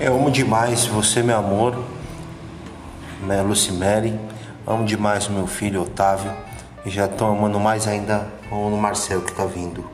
Eu amo demais você, meu amor, né, Lucimere. Amo demais meu filho Otávio. E já estou amando mais ainda o Marcelo que está vindo.